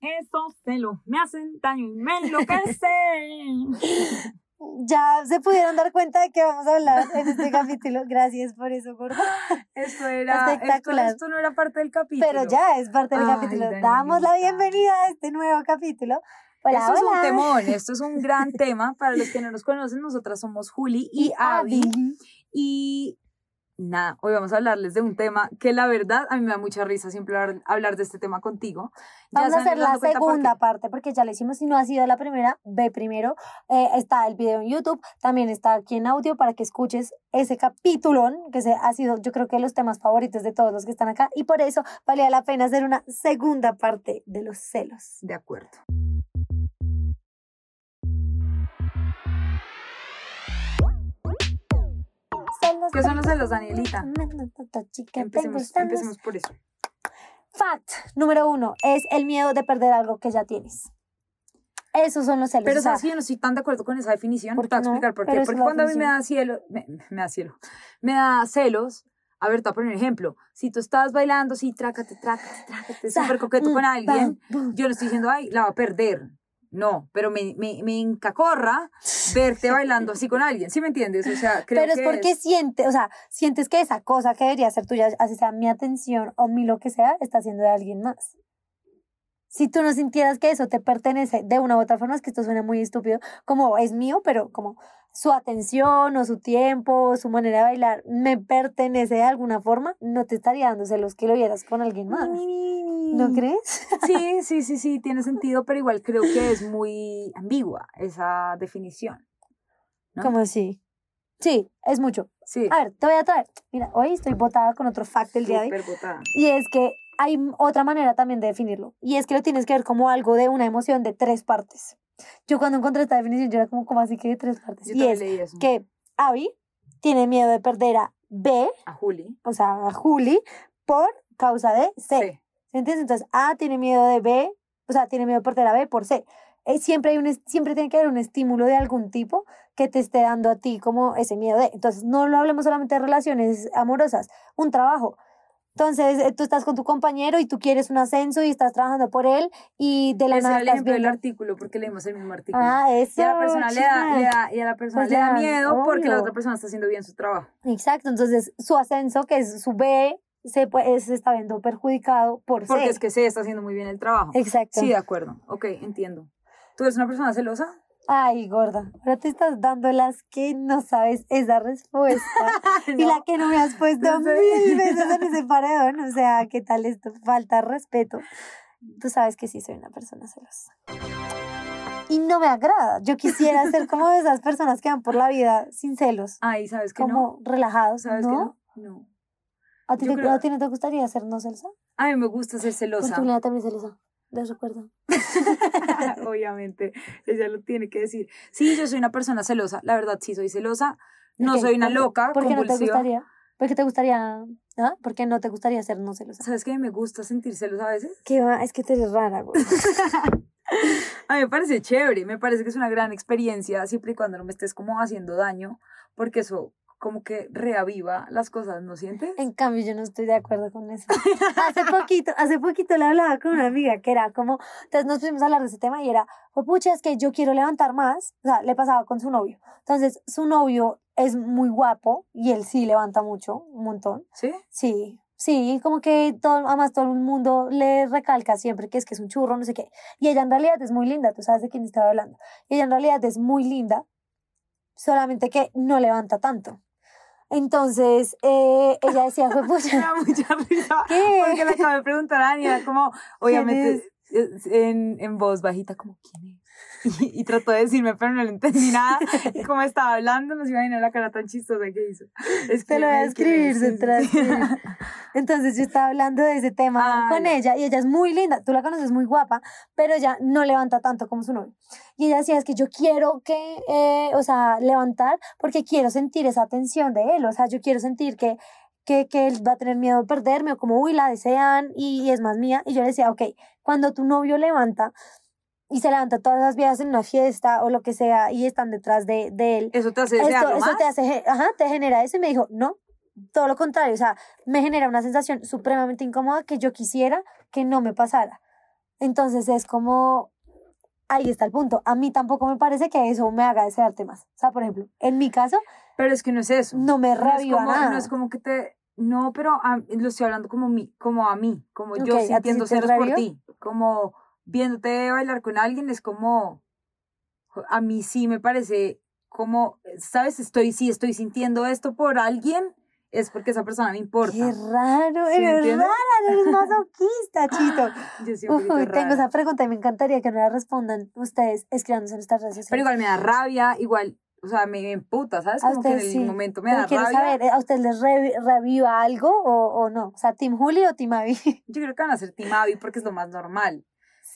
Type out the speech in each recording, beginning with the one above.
Esos celos me hacen daño y me enloquecen. Ya se pudieron dar cuenta de que vamos a hablar en este capítulo. Gracias por eso, gordo. Esto era Espectacular. Esto, esto no era parte del capítulo. Pero ya es parte del Ay, capítulo. Damos la bienvenida a este nuevo capítulo. Hola, esto es un temón, esto es un gran tema. Para los que no nos conocen, nosotras somos Juli y, Abby. Y nada, hoy vamos a hablarles de un tema que la verdad a mí me da mucha risa siempre hablar, de este tema contigo. Ya Vamos a hacer la segunda qué. parte porque ya la hicimos. Si no ha sido la primera, ve primero. Eh, está el video en YouTube, también está aquí en audio para que escuches ese capítulón que se, ha sido, yo creo que los temas favoritos de todos los que están acá. Y por eso valía la pena hacer una segunda parte de los celos. De acuerdo. ¿Qué son los celos, Danielita? Chica, Empecemos, empecemos por eso. Fact número uno es el miedo de perder algo que ya tienes. Esos son los celos. Pero o sea, sabes que yo no estoy tan de acuerdo con esa definición. ¿Por Te voy a qué no? explicar por qué. Porque cuando a mí me da cielo, me, me da cielo, me da celos. A ver, te voy a poner un ejemplo. Si tú estás bailando, sí, trácate, trácate, trácate, súper coqueto mm, con alguien, yo no estoy diciendo, ay, la va a perder. No, pero me, me, me encacorra verte bailando así con alguien. ¿Sí me entiendes? O sea, creo Pero es que porque sientes, o sea, sientes que esa cosa que debería ser tuya, así sea mi atención o mi lo que sea, está siendo de alguien más. Si tú no sintieras que eso te pertenece de una u otra forma, es que esto suena muy estúpido, como es mío, pero como su atención o su tiempo o su manera de bailar me pertenece de alguna forma, no te estaría dando celos que lo vieras con alguien más. ¿No crees? Sí, sí, sí, sí, tiene sentido, pero igual creo que es muy ambigua esa definición. ¿No? Como sí. Sí, es mucho. Sí. A ver, te voy a traer. Mira, hoy estoy botada con otro fact del día de hoy. Botada. Y es que hay otra manera también de definirlo. Y es que lo tienes que ver como algo de una emoción de tres partes. Yo cuando encontré esta definición, yo era como, como así que de tres partes? Yo y es leí eso. que Abby tiene miedo de perder a B, A Juli. o sea, a Juli, por causa de C. Sí. ¿Se entiende? Entonces, A tiene miedo de B, o sea, tiene miedo de perder a B por C. Eh, siempre, hay un, siempre tiene que haber un estímulo de algún tipo que te esté dando a ti como ese miedo de. Entonces, no lo hablemos solamente de relaciones amorosas, un trabajo. Entonces, eh, tú estás con tu compañero y tú quieres un ascenso y estás trabajando por él y de la Ese nada era el del artículo, porque leímos el mismo artículo. Ah, eso. y a la persona le da, le da- y a la persona Pues le da le da, miedo porque la otra persona está haciendo bien su trabajo. Exacto, entonces su ascenso, que es su B, se, puede- se está viendo perjudicado por Porque C. es que se está haciendo muy bien el trabajo. Exacto. Sí, de acuerdo. Ok, entiendo. ¿Tú eres una persona celosa? Ay, gorda, ahora te estás dando las que no sabes esa respuesta. Y la que no me has puesto no mil veces en ese paredón. O sea, ¿qué tal esto? Falta respeto. Tú sabes que sí soy una persona celosa. Y no me agrada. Yo quisiera ser como de esas personas que van por la vida sin celos, Ay, ¿sabes que no? como relajados, ¿Sabes ¿no? que no? No. ¿A ti, te, creo- ¿A ti no te gustaría ser no celosa? A mí me gusta ser Pues celosa. tú Lina, también celosa. Les recuerdo. Obviamente, ella lo tiene que decir. Sí, yo soy una persona celosa. La verdad, sí soy celosa. No Ok, soy una ¿por- loca, ¿Por qué no te gustaría? ¿Por qué te gustaría? ¿Ah? ¿Por qué no te gustaría ser no celosa? ¿Sabes que me gusta sentir celos a veces? ¿Qué va? Es que te eres rara, güey. A mí me parece chévere, me parece que es una gran experiencia, siempre y cuando no me estés como haciendo daño, porque eso como que reaviva las cosas, ¿no sientes? En cambio, yo no estoy de acuerdo con eso. Hace poquito, hace poquito le hablaba con una amiga que era como, entonces nos pusimos a hablar de ese tema y era, pues pucha, es que yo quiero levantar más, o sea, le pasaba con su novio. Entonces, su novio es muy guapo y él sí levanta mucho, un montón. ¿Sí? Sí, sí, como que todo, además todo el mundo le recalca siempre que es que es un churro, no sé qué. Y ella en realidad es muy linda, tú sabes de quién estaba hablando. Y ella en realidad es muy linda, solamente que no levanta tanto. Entonces, eh, ella decía, fue Me pucha, da mucha risa. ¿Qué? Porque le acabo de preguntar a Dani, era como, obviamente, en, en voz bajita, como, ¿quién es? Y, y trató de decirme, pero no le entendí nada. Y como estaba hablando, no se imaginó la cara tan chistosa que hizo. Es te lo voy a escribir, se te lo voy a escribir. detrás. Entonces yo estaba hablando de ese tema Ah, con ella y ella es muy linda, tú la conoces muy guapa, pero ella no levanta tanto como su novio. Y ella decía, es que yo quiero que, eh, o sea, levantar porque quiero sentir esa atención de él, o sea, yo quiero sentir que, que, que él va a tener miedo de perderme o como, uy, la desean y, y es más mía. Y yo le decía, ok, cuando tu novio levanta y se levanta todas las viejas en una fiesta o lo que sea y están detrás de, de él, Eso te hace esto, eso más. te hace, ajá, te genera eso y me dijo, no, todo lo contrario, o sea, me genera una sensación supremamente incómoda que yo quisiera que no me pasara. Entonces es como, ahí está el punto. A mí tampoco me parece que eso me haga desearte más. O sea, por ejemplo, en mi caso, Pero es que no es eso. no me No reviva como, nada. no es como que te... No, pero a- lo estoy hablando como, mi, como a mí, como yo Ok, ¿a ti sí sintiendo celos por ti. Como viéndote bailar con alguien es como... A mí sí me parece como, ¿sabes? Estoy, si estoy sintiendo esto por alguien, es porque esa persona me importa. Qué raro, ¿Sí eres entiendes? rara, eres masoquista, Chito. Yo poquito Uy, tengo esa pregunta y me encantaría que no la respondan ustedes escribiéndose en nuestras redes sociales. Pero igual me da rabia, igual, o sea, me emputa, ¿sabes? Como que en el sí. momento me Pero da quiero rabia. saber, ¿a ustedes les revi- reviva algo o, o no? O sea, ¿Team Juli o Team Abby? Yo creo que van a ser Team Abby porque es lo más normal.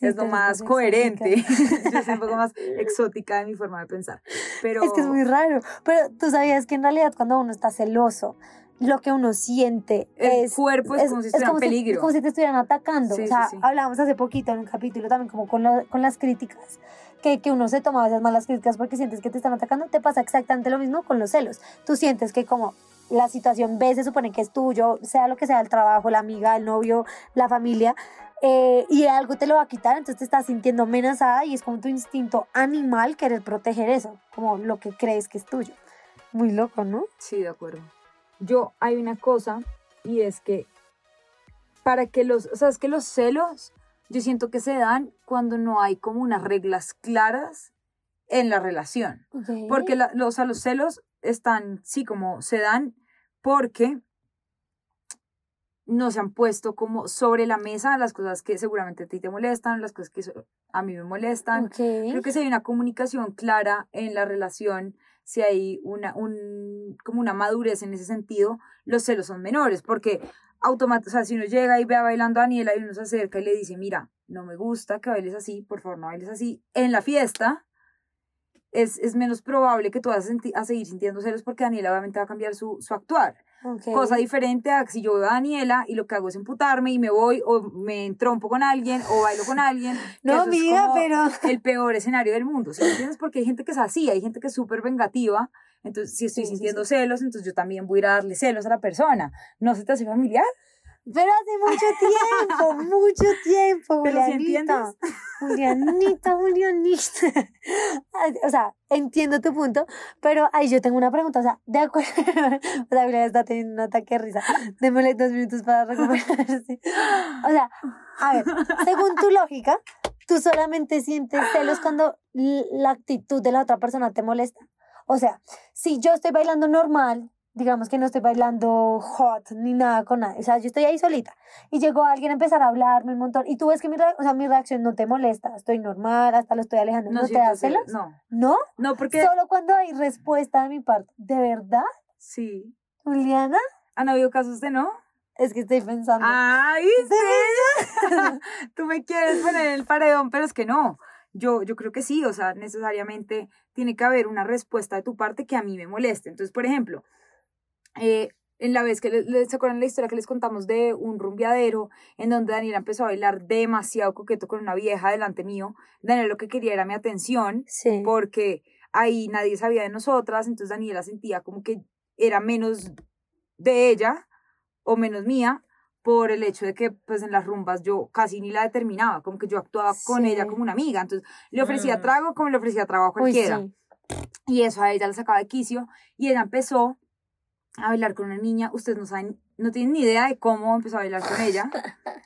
Es lo más coherente. Yo soy un poco más exótica de mi forma de pensar. Pero Es que es muy raro. Pero tú sabías que en realidad cuando uno está celoso, lo que uno siente el es... cuerpo es, como si estuviera en como si- peligro. como si te estuvieran atacando. Sí, o sea, sí, sí. hablábamos hace poquito en un capítulo también como con, con las críticas, que, que uno se toma a veces malas críticas porque sientes que te están atacando. Te pasa exactamente lo mismo con los celos. Tú sientes que como la situación B se supone que es tuyo, sea lo que sea, el trabajo, la amiga, el novio, la familia, eh, y algo te lo va a quitar, entonces te estás sintiendo amenazada y es como tu instinto animal querer proteger eso, como lo que crees que es tuyo. Muy loco, ¿no? Sí, de acuerdo. Yo, hay una cosa, y es que para que los, o sea, es que los celos, yo siento que se dan cuando no hay como unas reglas claras en la relación. Porque la- lo- o sea, los celos están, sí, como se dan porque no se han puesto como sobre la mesa las cosas que seguramente a ti te molestan, las cosas que a mí me molestan. Creo que si hay una comunicación clara en la relación, si hay una, un, como una madurez en ese sentido, los celos son menores, porque automáticamente, o sea, si uno llega y ve a bailando a Daniela y uno se acerca y le dice, mira, no me gusta que bailes así, por favor no bailes así, en la fiesta, es, es menos probable que tú vas a, a seguir sintiendo celos porque Daniela obviamente va a cambiar su, su actuar. Ok. Cosa diferente a si yo veo a Daniela y lo que hago es emputarme y me voy o me entrompo con alguien o bailo con alguien. No, como pero... el peor escenario del mundo, ¿sí entiendes? Porque hay gente que es así, hay gente que es súper vengativa, entonces si estoy Sí, sí, sintiendo celos, entonces yo también voy a ir a darle celos a la persona. ¿No se te hace familiar? Pero hace mucho tiempo, mucho tiempo, Julianita. Julianita, Julianita. O sea, entiendo tu punto, pero ahí yo tengo una pregunta. O sea, de acuerdo. O sea, Juliana está teniendo un ataque de risa. Démosle dos minutos para recuperarse. O sea, a ver, según tu lógica, tú solamente sientes celos cuando la actitud de la otra persona te molesta. O sea, si yo estoy bailando normal, digamos que no estoy bailando hot ni nada con nadie, o sea, yo estoy ahí solita y llegó alguien a empezar a hablarme un montón y tú ves que mi, o sea, mi reacción no te molesta, estoy normal, hasta lo estoy alejando, ¿no, te siento da celos? No, ¿No? no, porque Solo cuando hay respuesta de mi parte. ¿De verdad, sí. Juliana? ¿Han habido casos de no? Es que estoy pensando. ¡Ay, sí! Tú me quieres poner en el paredón, pero es que no. Yo, yo creo que sí, o sea, necesariamente tiene que haber una respuesta de tu parte que a mí me moleste. Entonces, por ejemplo, eh, en la vez que les, ¿se acuerdan la historia que les contamos de un rumbeadero en donde Daniela empezó a bailar demasiado coqueto con una vieja delante mío? Daniela lo que quería era mi atención sí. porque ahí nadie sabía de nosotras, entonces Daniela sentía como que era menos de ella o menos mía por el hecho de que pues en las rumbas yo casi ni la determinaba, como que yo actuaba con Sí. ella como una amiga, entonces le ofrecía trago como le ofrecía trabajo a Uy, cualquiera. sí. Y eso a ella la sacaba de quicio y ella empezó a bailar con una niña, ustedes no saben, no tienen ni idea de cómo empezó a bailar con ella.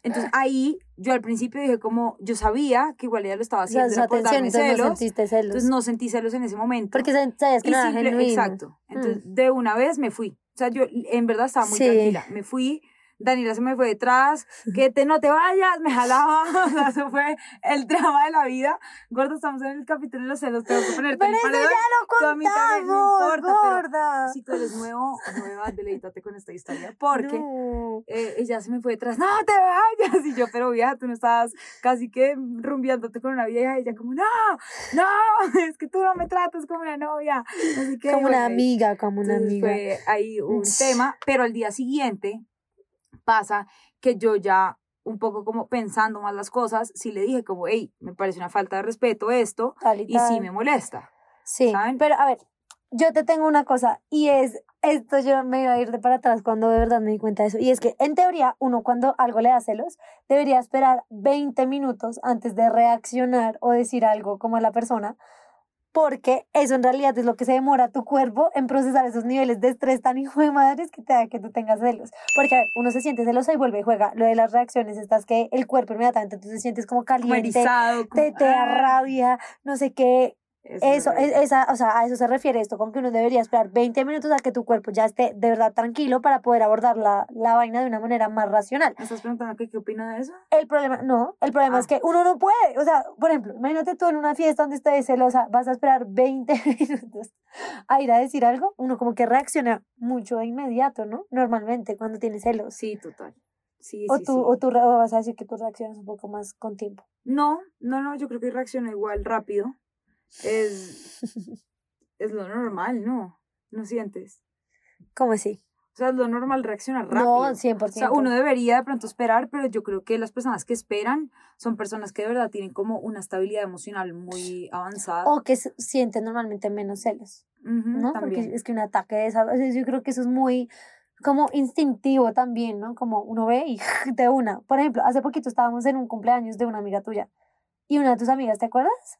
Entonces ahí yo al principio dije como, yo sabía que igual ella lo estaba O sea, haciendo su era por atención, darme entonces no sentiste celos. entonces no sentí celos en ese momento. Porque sa- sabías que Y no era simple- genuino. Exacto. Entonces, de una vez me fui. O sea, yo en verdad estaba muy Sí. tranquila. Me fui, Daniela se me fue detrás, que te, no te vayas, me jalaba. O sea, eso fue el drama de la vida. Gordo, estamos en el capítulo de los celos, tengo que ponerte Pero eso paredón. ya lo también, no contamos, importa, pero gorda. Si tú eres nuevo, nueva, deleítate con esta historia. Porque No. eh, ella se me fue detrás, no te vayas. Y yo, pero vieja, tú no estabas casi que rumbeándote con una vieja. Y ella como, no, no, es que tú no me tratas como una novia. Así que, Como bueno, una amiga, como una amiga. fue ahí un tema, pero al día siguiente pasa que yo ya un poco como pensando más las cosas, sí le dije como, hey, me parece una falta de respeto esto Tal y y sí tal. me molesta. Sí, ¿saben? pero a ver, yo te tengo una cosa y es esto yo me iba a ir de para atrás cuando de verdad me di cuenta de eso. Y es que en teoría uno cuando algo le da celos debería esperar 20 minutos antes de reaccionar o decir algo como a la persona porque eso en realidad es lo que se demora tu cuerpo en procesar esos niveles de estrés tan hijo de madres que te da que tú tengas celos. Porque a ver, uno se siente celoso y vuelve y juega. Lo de las reacciones estas que el cuerpo inmediatamente tú te sientes como caliente, te, te da ah. rabia, no sé qué, eso, es, esa, o sea, a eso se refiere esto, con que uno debería esperar 20 minutos a que tu cuerpo ya esté de verdad tranquilo para poder abordar la, la vaina de una manera más racional. ¿Me estás preguntando qué, qué opina de eso? El problema, no, el problema es Ah. que uno no puede, o sea, por ejemplo, imagínate tú en una fiesta donde estés celosa, vas a esperar 20 minutos a ir a decir algo, uno como que reacciona mucho de inmediato, ¿no? Normalmente cuando tienes celos. Sí, total. Sí, O sí, tú, sí. o tú vas a decir que tú reaccionas un poco más con tiempo. No, no, no, yo creo que reacciona igual rápido. Es, es lo normal, ¿no? ¿No sientes? ¿Cómo así? O sea, es lo normal reaccionar rápido. No, 100%. O sea, uno debería de pronto esperar, pero yo creo que las personas que esperan son personas que de verdad tienen como una estabilidad emocional muy avanzada. O que sienten normalmente menos celos. ¿no? también. Porque es que un ataque de esas, yo creo que eso es muy como instintivo también, ¿no? Como uno ve y de una. Por ejemplo, hace poquito estábamos en un cumpleaños de una amiga tuya y una de tus amigas, ¿te acuerdas?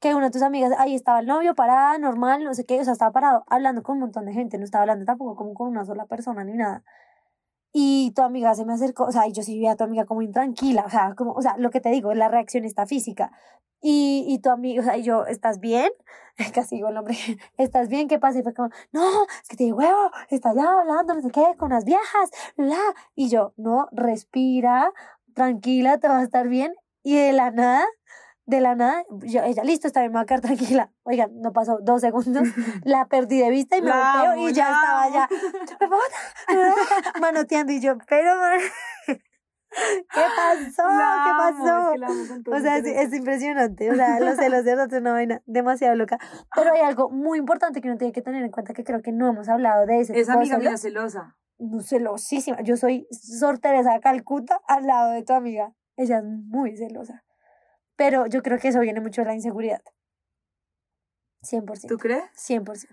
Que una de tus amigas, ahí estaba el novio parada, normal, no sé qué, o sea, estaba parado hablando con un montón de gente, no estaba hablando tampoco como con una sola persona ni nada. Y tu amiga se me acercó, o sea, y yo sí vi a tu amiga como intranquila, o sea, como, o sea, lo que te digo, la reacción está física. Y, y tu amiga, o sea, y yo, ¿estás bien? Casi digo el nombre, ¿estás bien? ¿Qué pasa? Y fue como, no, es que te digo, huevo, está ya hablando, no sé qué, con las viejas, bla. Y yo, no, respira, tranquila, te va a estar bien. Y de la nada, de la nada, yo, ella, listo, está bien, me voy a quedar tranquila. Oigan, no pasó dos segundos, la perdí de vista y me La volteo amo, y ya estaba ya, manoteando y yo, pero, ¿qué pasó? La ¿Qué amo, es pasó? que O sea, es, es impresionante. O sea, los celos de verdad es una vaina demasiado loca. Pero hay algo muy importante que uno tiene que tener en cuenta que creo que no hemos hablado de ese Esa amiga mía celos. celosa. Celosísima. Yo soy Sor Teresa Calcuta al lado de tu amiga. Ella es muy celosa. Pero yo creo que eso viene mucho de la inseguridad. 100%. ¿Tú crees? 100%.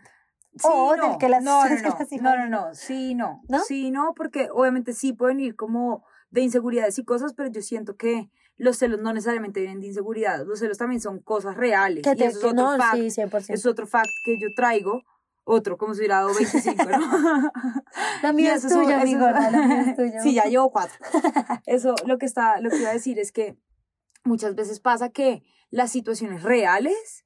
Sí, O no. del que las- no, no, no, las no, no, no, sí, no, ¿No? sí, no, porque obviamente sí pueden ir como de inseguridades y cosas, pero yo siento que los celos no necesariamente vienen de inseguridad, los celos también son cosas reales, Que y te, eso es otro no, fact, sí, 100%. es otro fact que yo traigo, otro, como si hubiera dado 25, ¿no? La mía es tuya, gorda, la mía es tuya. Sí, ya llevo cuatro. Eso, lo que está, lo que iba a decir es que muchas veces pasa que las situaciones reales,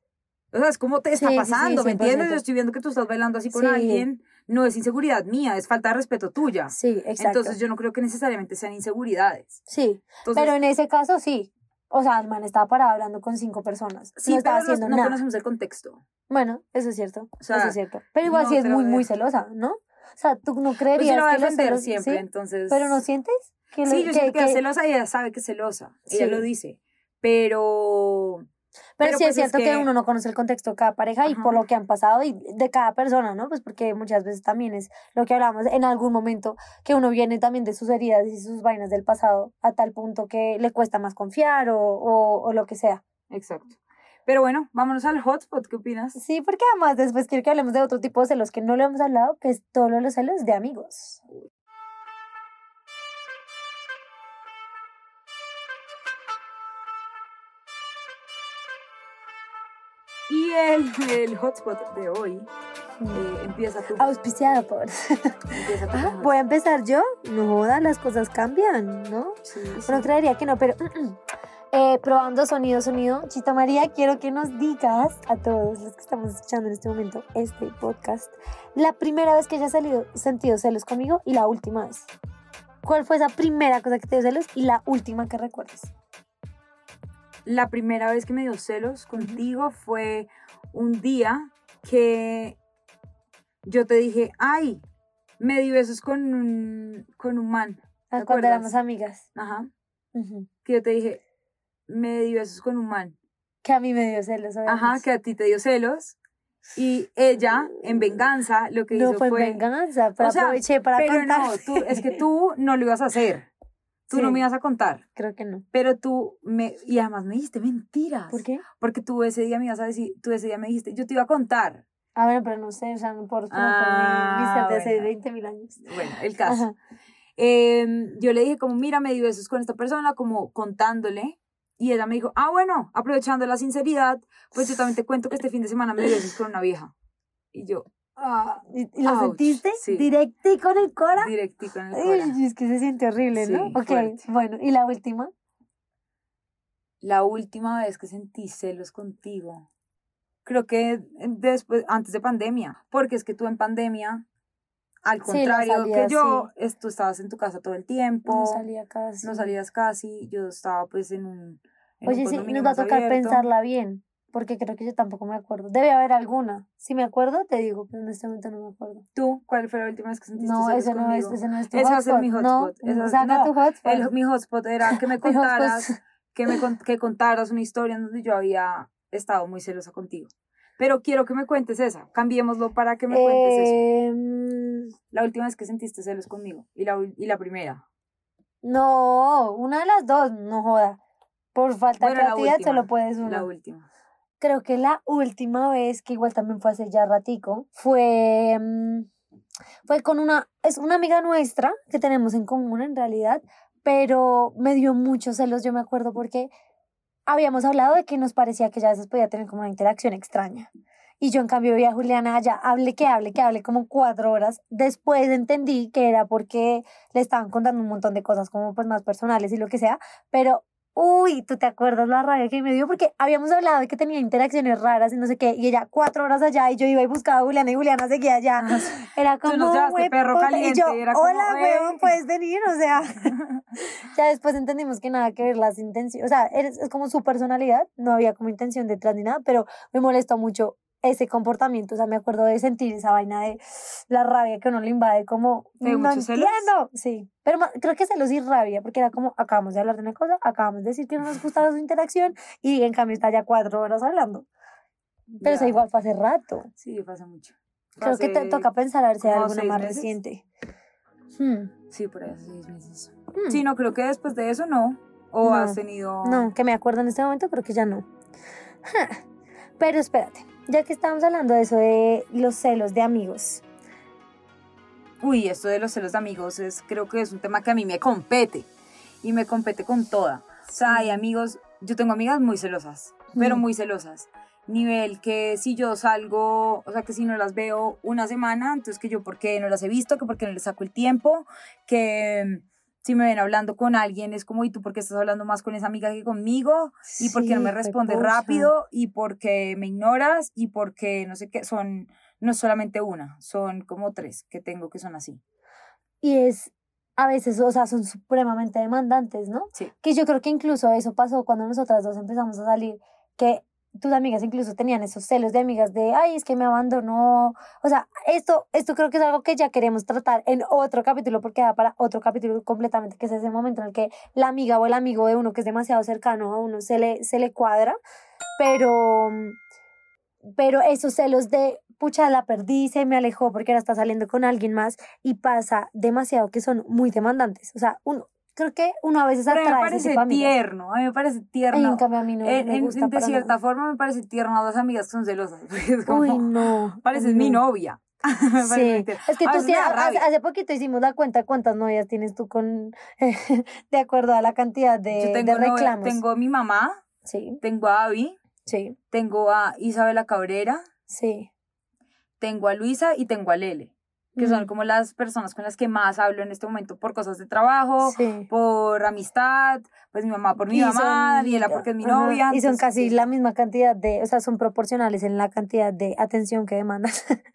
o sea, es como te está Sí, sí, sí, pasando, ¿me entiendes? 100%. Yo estoy viendo que tú estás bailando así con Sí. alguien, no es inseguridad mía, es falta de respeto tuya. Sí, exacto. Entonces yo no creo que necesariamente sean inseguridades. sí, Entonces, pero en ese caso sí. O sea, el man estaba parado hablando con cinco personas. sí, no estaba pero no- haciendo no, nada. conocemos el contexto. Bueno, eso es cierto. O sea, eso es cierto. Pero igual no sí es lo muy, muy celosa, ¿no? O sea, tú no Pues creerías voy a que los celos- siempre, ¿sí? entonces... Pero no sientes que lo- Sí, yo que- siento que, es que- celosa y ella sabe que es celosa. Ella Sí. lo dice. Pero... Pero, pero sí pues es es cierto que... que- uno no conoce el contexto de cada pareja y por lo que han pasado y de cada persona, ¿no? Pues porque muchas veces también es lo que hablamos en algún momento, que uno viene también de sus heridas y sus vainas del pasado a tal punto que le cuesta más confiar o, o, o lo que sea. Exacto. Pero bueno, vámonos al hotspot, ¿qué opinas? Sí, porque además después quiero que hablemos de otro tipo de celos que no lo hemos hablado, que es todos los celos de amigos. Y el, el hotspot de hoy eh, empieza tú. Auspiciado por... Empieza tú Ah, ¿Voy a empezar yo? No joda, las cosas cambian, ¿no? Sí, sí. Creería que no, pero eh, probando sonido, sonido. Chita María, quiero que nos digas a todos los que estamos escuchando en este momento este podcast, la primera vez que hayas salido, sentido celos conmigo y la última vez. ¿Cuál fue esa primera cosa que te dio celos y la última que recuerdes? La primera vez que me dio celos contigo fue un día que yo te dije, ay, me di besos con un, con un man. Ah, ¿Te Cuando acuerdas? éramos amigas. Ajá. Ujú. Que yo te dije, me di besos con un man. Que a mí me dio celos, Ajá, obviamente. que a ti te dio celos. Y ella, en venganza, lo que No hizo fue, fue... venganza, pero O sea, aproveché para Pero no, tú, es que tú no lo ibas a hacer. Tú no me ibas a contar. Creo que no. Pero tú me... Y además me dijiste mentiras. ¿Por qué? Porque tú ese día me ibas a decir... Tú ese día me dijiste... Yo te iba a contar. Ah, bueno, pero no sé, o sea, responder Ah, por de hace bueno. 20 mil años. Bueno, el caso. Em, yo le dije como, mira, me di besos con esta persona, como contándole. Y ella me dijo, ah, bueno, aprovechando la sinceridad, pues yo también te cuento que este fin de semana me di besos con una vieja. Y yo, ah, ¿Y, y lo Ouch, sentiste? sí. ¿Directico en el cora? directico en el cora. Uy, es que se siente horrible, ¿no? Ok, fuerte. bueno, ¿y la última? La última vez que sentí celos contigo, creo que después, antes de pandemia, porque es que tú en pandemia, al Sí, contrario que yo, es- tú estabas en tu casa todo el tiempo, No salía casi. no salías casi, yo estaba pues en un... en un Oye, sí, nos va a tocar abierto. pensarla bien, porque creo que yo tampoco me acuerdo. Debe haber alguna. Si me acuerdo, te digo, pero en este momento no me acuerdo. ¿Tú? ¿Cuál fue la última vez que sentiste No, celos ese no, es, ese no es tu Ese va a ser hotspot. mi No, hotspot. Ese- saca no, tu hotspot. El- mi hotspot era que me hotspot. contaras, que me que contaras una historia en donde yo había estado muy celosa contigo. Pero quiero que me cuentes esa. Cambiémoslo para que me cuentes eso. Em, La última vez que sentiste celos conmigo. Y la, y la primera. no, una de las dos, no joda. Por falta Bueno, de creatividad solo puedes una. La última. Creo que la última vez, que igual también fue hace ya ratico, fue, mm, fue con una, es una amiga nuestra que tenemos en común en realidad, pero me dio muchos celos, yo me acuerdo, porque habíamos hablado de que nos parecía que ella a veces podía tener como una interacción extraña. Y yo en cambio vi a Juliana allá, hable que hable, que hable como cuatro horas. Después entendí que era porque le estaban contando un montón de cosas como pues más personales y lo que sea, pero Uy, ¿tú te acuerdas la rabia que me dio? Porque habíamos hablado de que tenía interacciones raras y no sé qué, y ella cuatro horas allá y yo iba y buscaba a Juliana y Juliana seguía allá. Era como, nos llevaste "Hue perro puta", caliente, y yo, y era como, hola, huevón, puedes venir, o sea. ya después entendimos que nada que ver las intenciones, o sea, es, es como su personalidad, no había como intención detrás ni nada, pero me molestó mucho ese comportamiento, o sea, me acuerdo de sentir esa vaina de la rabia que uno le invade, como, ¿Te dio no celos? sí, pero creo que celos y rabia, porque era como, acabamos de hablar de una cosa, acabamos de decir que no nos gustaba su interacción, y en cambio está ya cuatro horas hablando, pero eso igual fue hace rato, Sí, pasa mucho. creo que te Hace- toca pensar a ver si hay alguna más meses. reciente. Hmm, Sí, por ahí hace seis meses. hmm. Sí, no, creo que después de eso no. O No, has tenido... No, que me acuerdo en este momento, creo que ya no. Pero espérate, ya que estamos hablando de eso de los celos de amigos. Uy, esto de los celos de amigos es, creo que es un tema que a mí me compete. Y me compete con toda. O sea, hay amigos, yo tengo amigas muy celosas, pero muy celosas. Nivel que si yo salgo, o sea, que si no las veo una semana, entonces que yo por qué no las he visto, que por qué no les saco el tiempo, que si me ven hablando con alguien es como, ¿y tú por qué estás hablando más con esa amiga que conmigo? ¿Y por qué no me respondes rápido? ¿Y por qué me ignoras? ¿Y por qué no sé qué? Son, no es solamente una, son como tres que tengo que son así. Y es, a veces, o sea, son supremamente demandantes, ¿no? Sí. Que yo creo que incluso eso pasó cuando nosotras dos empezamos a salir, que tus amigas incluso tenían esos celos de amigas de, ay, es que me abandonó. O sea, esto, esto creo que es algo que ya queremos tratar en otro capítulo, porque da para otro capítulo completamente, que es ese momento en el que la amiga o el amigo de uno que es demasiado cercano a uno se le, se le cuadra, pero, pero esos celos de, pucha, la perdí, se me alejó porque ahora está saliendo con alguien más y pasa demasiado que son muy demandantes. O sea, uno, creo que uno a veces Pero a mí me atrae parece tierno, a mí me parece Ay, tierno. en cambio a mí no me en- de cierta nada. forma me parece tierno a las amigas que son celosas. es como, Uy, no. pareces mi no. novia. Me Sí, es que A tú tienes, hace, poquito hicimos la cuenta cuántas novias tienes tú con de acuerdo a la cantidad de, Yo de tengo, novia- reclamos. tengo a mi mamá, Sí, tengo a Abby, sí, tengo a Isabela Cabrera, sí. tengo a Luisa y tengo a Lele, que son Mm, como las personas con las que más hablo en este momento por cosas de trabajo, sí. por amistad, pues mi mamá por mi Y mamá, son- porque es mi ajá, novia. Y son entonces, casi sí. la misma cantidad de, o sea, son proporcionales en la cantidad de atención que demandan.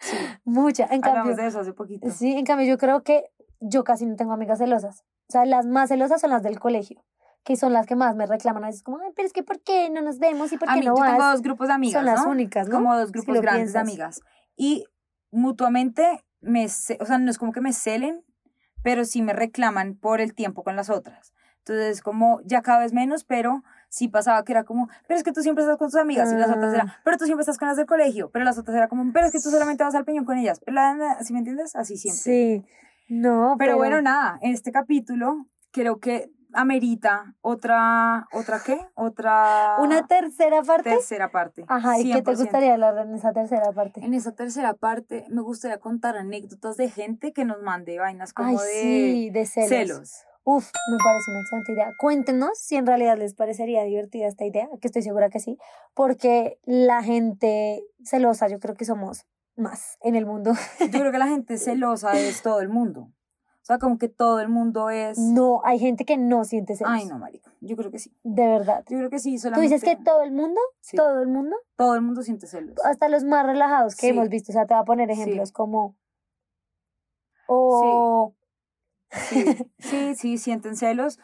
Sí. Mucha. En Hablamos cambio, de eso hace poquito. sí, en cambio yo creo que yo casi no tengo amigas celosas. O sea, las más celosas son las del colegio, que son las que más me reclaman a veces como, ay, pero es que ¿por qué no nos vemos y por A qué mí, no yo tengo vas? dos grupos de amigas, son las ¿no? únicas, ¿no? como dos Si grupos lo grandes de amigas. Y mutuamente, me, o sea, no es como que me celen, pero sí me reclaman por el tiempo con las otras. Entonces, como ya cada vez menos, pero sí pasaba que era como, pero es que tú siempre estás con tus amigas. Y las otras Ah. era, pero tú siempre estás con las del colegio. Pero las otras era como, pero es que tú solamente vas al peñón con ellas. Pero la- ¿Sí me entiendes? Así siempre. Sí. No, Pero bueno, nada, en este capítulo creo que amerita otra, ¿otra qué? Otra... ¿Una tercera parte? Tercera parte. Ajá, ¿y qué te 100%. gustaría hablar en esa tercera parte? En esa tercera parte me gustaría contar anécdotas de gente que nos mande vainas como Ay, de sí, de celos. celos. Uf, me parece una excelente idea. Cuéntenos si en realidad les parecería divertida esta idea, que estoy segura que sí, porque la gente celosa yo creo que somos más en el mundo. Yo creo que la gente celosa es todo el mundo. O sea, como que todo el mundo es... No, hay gente que no siente celos. Ay, no, marica. Yo creo que sí. De verdad. Yo creo que sí, ¿Tú solamente... dices que todo el mundo? Sí. ¿Todo el mundo? todo el mundo siente celos. Hasta los más relajados que Sí. hemos visto. O sea, te voy a poner Sí. ejemplos como... O... Sí, sí, sí, sienten celos.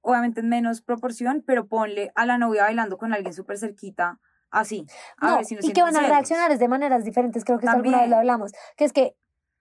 Obviamente en menos proporción, pero ponle a la novia bailando con alguien súper cerquita, así. A No, ver si no y que van a celos. reaccionar es de maneras diferentes. Creo que esto alguna vez lo También. hablamos. Que es que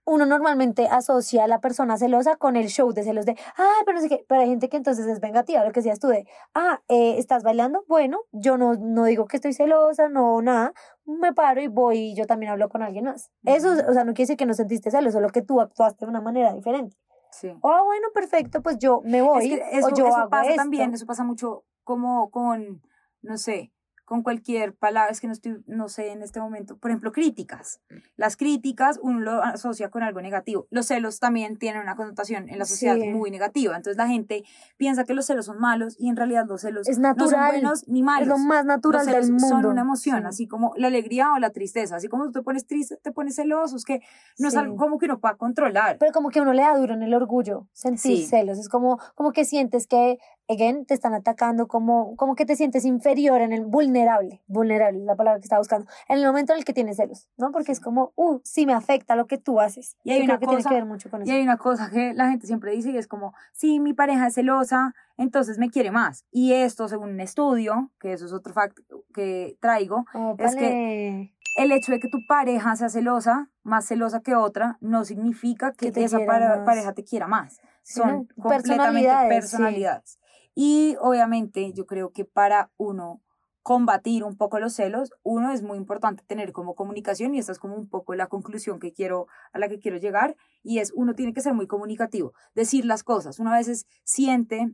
uno normalmente asocia a la persona celosa con el show de celos de, ay, pero no sé qué, pero hay gente que entonces es vengativa, lo que decías tú de, ah, eh, ¿estás bailando? Bueno, yo no, no digo que estoy celosa, no, nada, me paro y voy y yo también hablo con alguien más. Eso, o sea, no quiere decir que no sentiste celos, solo que tú actuaste de una manera diferente. Sí. Ah, bueno, perfecto, pues yo me voy Es que eso, o yo eso hago pasa esto. también, eso pasa mucho como con, no sé, con cualquier palabra, es que no estoy, no sé en este momento, por ejemplo, críticas. Las críticas uno lo asocia con algo negativo. Los celos también tienen una connotación en la sociedad Sí. muy negativa. Entonces la gente piensa que los celos son malos y en realidad los celos Es no son natural, buenos ni malos. Es lo más natural los celos del mundo. son una emoción, Sí. así como la alegría o la tristeza. Así como tú te pones triste, te pones celoso, es que no es Sí. algo como que uno pueda controlar. Pero como que uno le da duro en el orgullo, sentir celos. Es como, como que sientes que, again, te están atacando, como, como que te sientes inferior en el vulnerable. Vulnerable es la palabra que estaba buscando. En el momento en el que tienes celos, ¿no? Porque es como, uh, sí me afecta lo que tú haces. Y hay Yo una creo que tiene cosa- que ver mucho con Y eso. hay una cosa que la gente siempre dice y es como, si mi pareja es celosa, entonces me quiere más. Y esto, según un estudio, que eso es otro fact que traigo, es Ópale. el hecho de que tu pareja sea celosa, más celosa que otra, no significa que, Que esa más. pareja te quiera más. Sí, Son ¿no? completamente Personalidades, sí. personalidades. Y obviamente yo creo que para uno combatir un poco los celos, uno es muy importante tener como comunicación y esta es como un poco la conclusión que quiero a la que quiero llegar y es uno tiene que ser muy comunicativo, decir las cosas. Uno a veces siente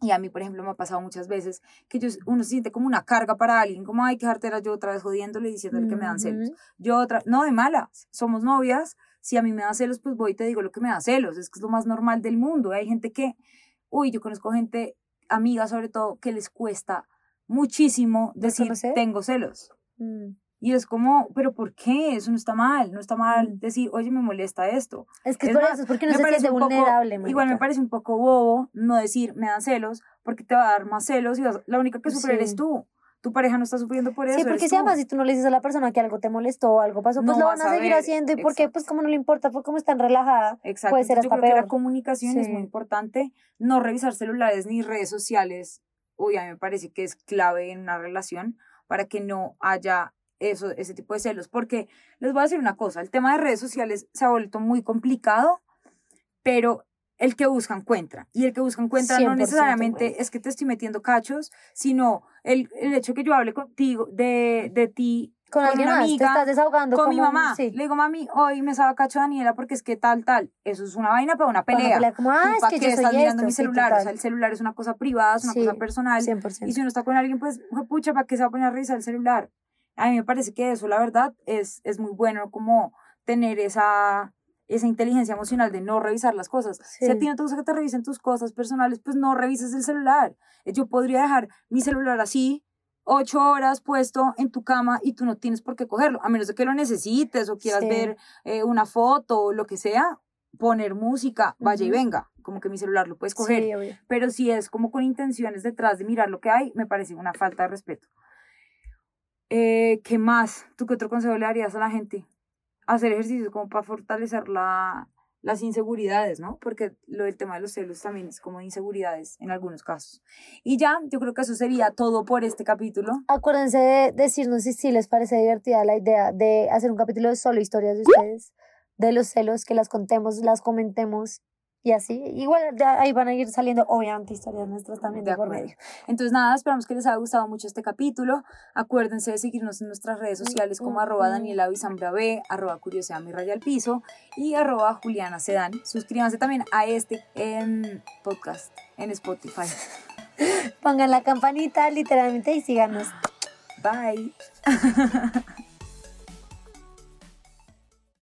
y a mí, por ejemplo, me ha pasado muchas veces que yo, uno se siente como una carga para alguien, como, ay, qué jartera, yo otra vez jodiéndole y diciéndole que me dan celos. Yo otra, no de malas, somos novias, si a mí me da celos, pues voy y te digo lo que me da celos, es que es lo más normal del mundo. Hay gente que, uy, yo conozco gente, amigas sobre todo, que les cuesta muchísimo decir, tengo celos. Mm. Y es como, pero ¿por qué? Eso no está mal, no está mal Mm. decir, oye, me molesta esto. Es que es por más, eso, es porque me se parece siente poco- vulnerable. Igual me parece un poco bobo no decir, me dan celos, porque te va a dar más celos y vas- la única que sufre Sí. eres tú. Tu pareja no está sufriendo por eso. Sí, porque si además si tú no le dices a la persona que algo te molestó o algo pasó, pues No lo van a seguir ver, haciendo y porque pues exacto. como no le importa, pues como están relajada, Exacto. puede ser yo creo que la comunicación es muy importante. No revisar celulares ni redes sociales. Uy, a mí me parece que es clave en una relación para que no haya eso, ese tipo de celos. Porque les voy a decir una cosa, el tema de redes sociales se ha vuelto muy complicado, pero el que busca encuentra. Y el que busca encuentra no 100%, necesariamente es que te estoy metiendo cachos, sino el, el hecho que yo hable contigo, de, de ti con, con alguien una más, te amiga, estás desahogando con mi mamá. sí, Le digo, mami, hoy me estaba cacho Daniela porque es que tal, tal. Eso es una vaina para una para pelea. como, ah, ¿Tú es pa' que yo estás soy mirando esto, mi sí, celular? o sea, el celular es una cosa privada, es una Sí, cosa personal. 100%. Y si uno está con alguien, pues, pucha, ¿para qué se va a poner a revisar el celular? A mí me parece que eso, la verdad, es, es muy bueno como tener esa, esa inteligencia emocional de no revisar las cosas. Si a Sí. ti no te gusta que te revisen tus cosas personales, pues no revises el celular. Eh, Yo podría dejar mi celular así, ocho horas puesto en tu cama y tú no tienes por qué cogerlo, a menos de que lo necesites o quieras Sí. ver eh, una foto o lo que sea, poner música, vaya y venga, como que mi celular lo puedes coger Sí, pero si es como con intenciones detrás de mirar lo que hay, me parece una falta de respeto. Eh, ¿Qué más? ¿Tú qué otro consejo le darías a la gente? Hacer ejercicio como para fortalecer la, las inseguridades, ¿no? Porque lo del tema de los celos también es como de inseguridades en algunos casos. Y ya, yo creo que eso sería todo por este capítulo. Acuérdense de decirnos si sí les parece divertida la idea de hacer un capítulo de solo historias de ustedes, de los celos, que las contemos, las comentemos Y así, igual ya ahí van a ir saliendo, obviamente, historias nuestras también de, por medio. Entonces, nada, esperamos que les haya gustado mucho este capítulo. Acuérdense de seguirnos en nuestras redes sociales como arroba Daniela B, arroba Curiosidad Mi Raya al Piso y arroba Juliana Sedan. Suscríbanse también a este en podcast en Spotify. Pongan la campanita literalmente y síganos. Bye.